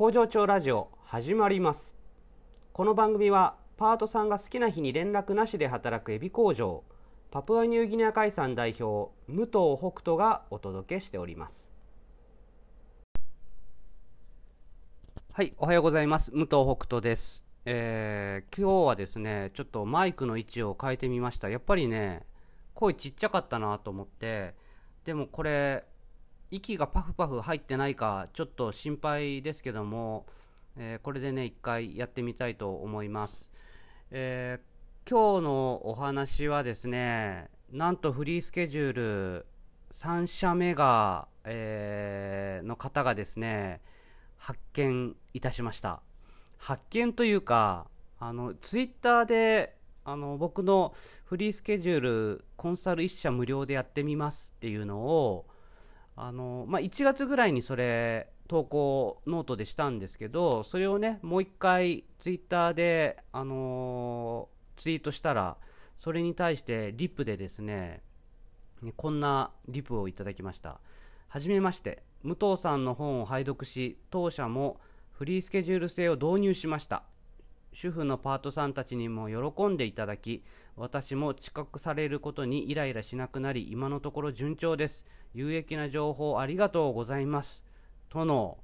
工場長ラジオ始まります。この番組はパートさんが好きな日に連絡なしで働くエビ工場パプアニューギニア海産代表武藤北斗がお届けしております。はいおはようございます。武藤北斗です。えー、今日はですねちょっとマイクの位置を変えてみました。やっぱりね声ちっちゃかったなと思ってでもこれ息がパフパフ入ってないかちょっと心配ですけども、えー、これでね一回やってみたいと思います、えー、今日のお話はですねなんとフリースケジュール3社目が、えー、の方がですね発見いたしました。発見というかあのツイッターであの僕のフリースケジュールコンサル1社無料でやってみますっていうのをあの、まあ、1月ぐらいにそれ投稿ノートでしたんですけどそれをねもう一回ツイッターで、あのー、ツイートしたらそれに対してリプでですねこんなリプをいただきました。はじめまして武藤さんの本を拝読し当社もフリースケジュール制を導入しました。主婦のパートさんたちにも喜んでいただき私も知覚されることにイライラしなくなり今のところ順調です。有益な情報ありがとうございます。との、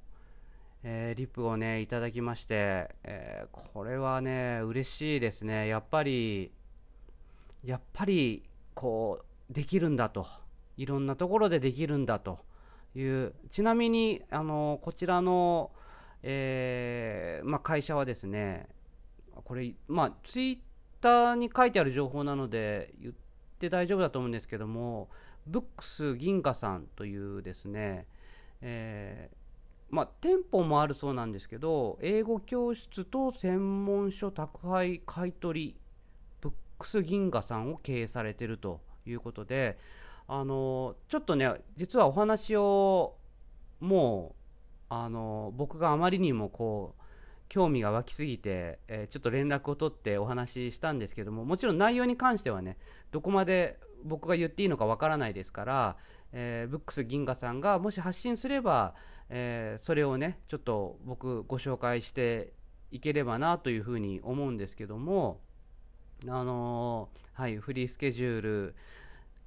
えー、リプをねいただきまして、えー、これはね嬉しいですね。やっぱりやっぱりこうできるんだと。いろんなところでできるんだと。いうちなみにあのこちらの、えーまあ、会社はですねこれ、まあ、ツイッターに書いてある情報なので言って大丈夫だと思うんですけども、ブックス銀河さんというですね、えー、まあ、店舗もあるそうなんですけど、英語教室と専門書宅配買取ブックス銀河さんを経営されてるということで、あのちょっとね、実はお話をもう、あの僕があまりにもこう、興味が湧きすぎて、えー、ちょっと連絡を取ってお話ししたんですけどももちろん内容に関してはねどこまで僕が言っていいのかわからないですから、えー、ブックス銀河さんがもし発信すれば、えー、それをねちょっと僕ご紹介していければなというふうに思うんですけどもあのはいフリースケジュール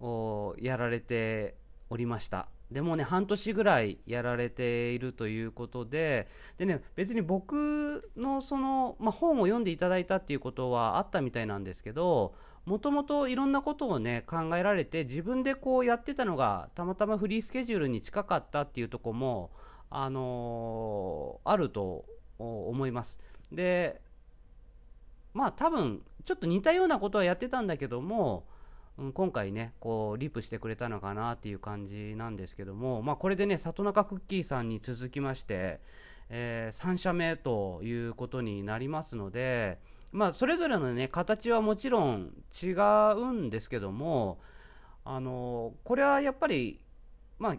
をやられておりました。でもね、半年ぐらいやられているということで、でね、別に僕のその、まあ、本を読んでいただいたっていうことはあったみたいなんですけど、もともといろんなことをね、考えられて、自分でこうやってたのが、たまたまフリースケジュールに近かったっていうとこも、あのー、あると思います。で、まあ多分、ちょっと似たようなことはやってたんだけども、うん、今回ねこうリプしてくれたのかなっていう感じなんですけども、まあ、これでね里中クッキーさんに続きまして、えー、3社目ということになりますので、まあ、それぞれのね形はもちろん違うんですけどもあのこれはやっぱりまあ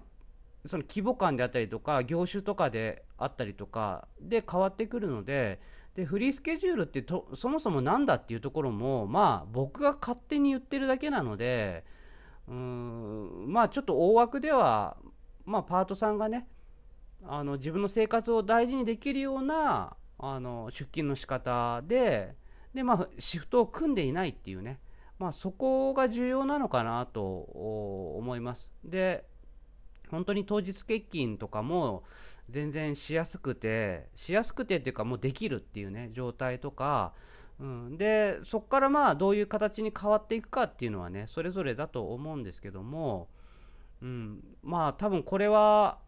その規模感であったりとか業種とかであったりとかで変わってくるのででフリースケジュールってとそもそも何だっていうところもまあ僕が勝手に言ってるだけなのでうーんまあちょっと大枠ではまあパートさんがねあの自分の生活を大事にできるようなあの出勤の仕方ででまあシフトを組んでいないっていうね。まあそこが重要なのかなと思います。で本当に当日欠勤とかも全然しやすくてしやすくてっていうかもうできるっていうね状態とか、うん、でそこからまあどういう形に変わっていくかっていうのはねそれぞれだと思うんですけども、うん、まあ多分これは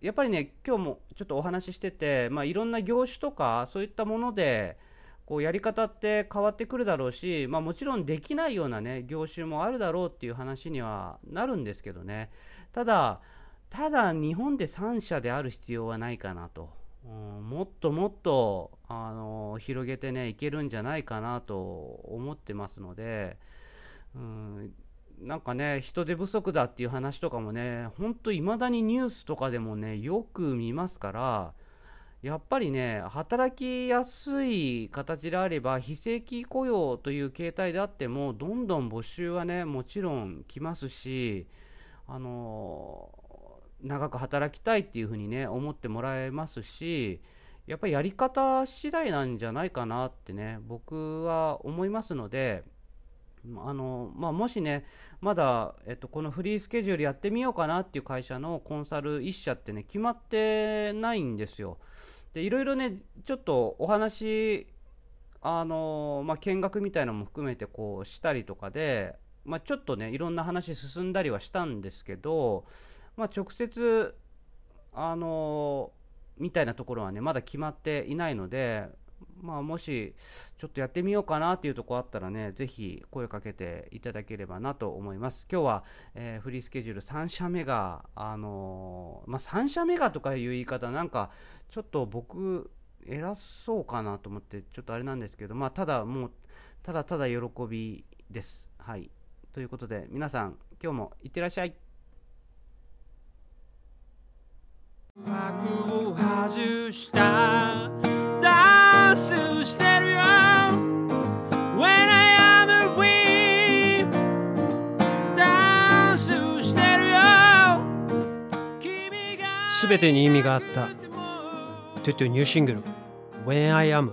やっぱりね今日もちょっとお話ししてて、まあ、いろんな業種とかそういったものでこうやり方って変わってくるだろうし、まあ、もちろんできないようなね業種もあるだろうっていう話にはなるんですけどね。ただただ日本で3社である必要はないかなと、うん、もっともっと、あの広げてねいけるんじゃないかなと思ってますので、うん、なんかね人手不足だっていう話とかもねほんといまだにニュースとかでもねよく見ますからやっぱりね働きやすい形であれば非正規雇用という形態であってもどんどん募集はねもちろん来ますしあの長く働きたいっていうふうにね思ってもらえますしやっぱりやり方次第なんじゃないかなってね僕は思いますのであのまあ、もしね、まだ、えっと、このフリースケジュールやってみようかなっていう会社のコンサル1社ってね、決まってないんですよ。で、いろいろね、ちょっとお話、あのまあ、見学みたいなのも含めてこうしたりとかで、まあ、ちょっとね、いろんな話進んだりはしたんですけど、まあ、直接、あのみたいなところはね、まだ決まっていないので、まあ、もしちょっとやってみようかなっていうとこあったらね、ぜひ声かけていただければなと思います。今日は、えー、フリースケジュール3社目が、あのー、まあ、3社目がとかいう言い方、なんかちょっと僕、偉そうかなと思って、ちょっとあれなんですけど、まあ、ただもう、ただただ喜びです。はい。ということで、皆さん、今日もいってらっしゃい。外した。ダンスしてるよ。When I am a queen ダンスしてるよ。すべてに意味があった。トゥトゥニューシングル。When I am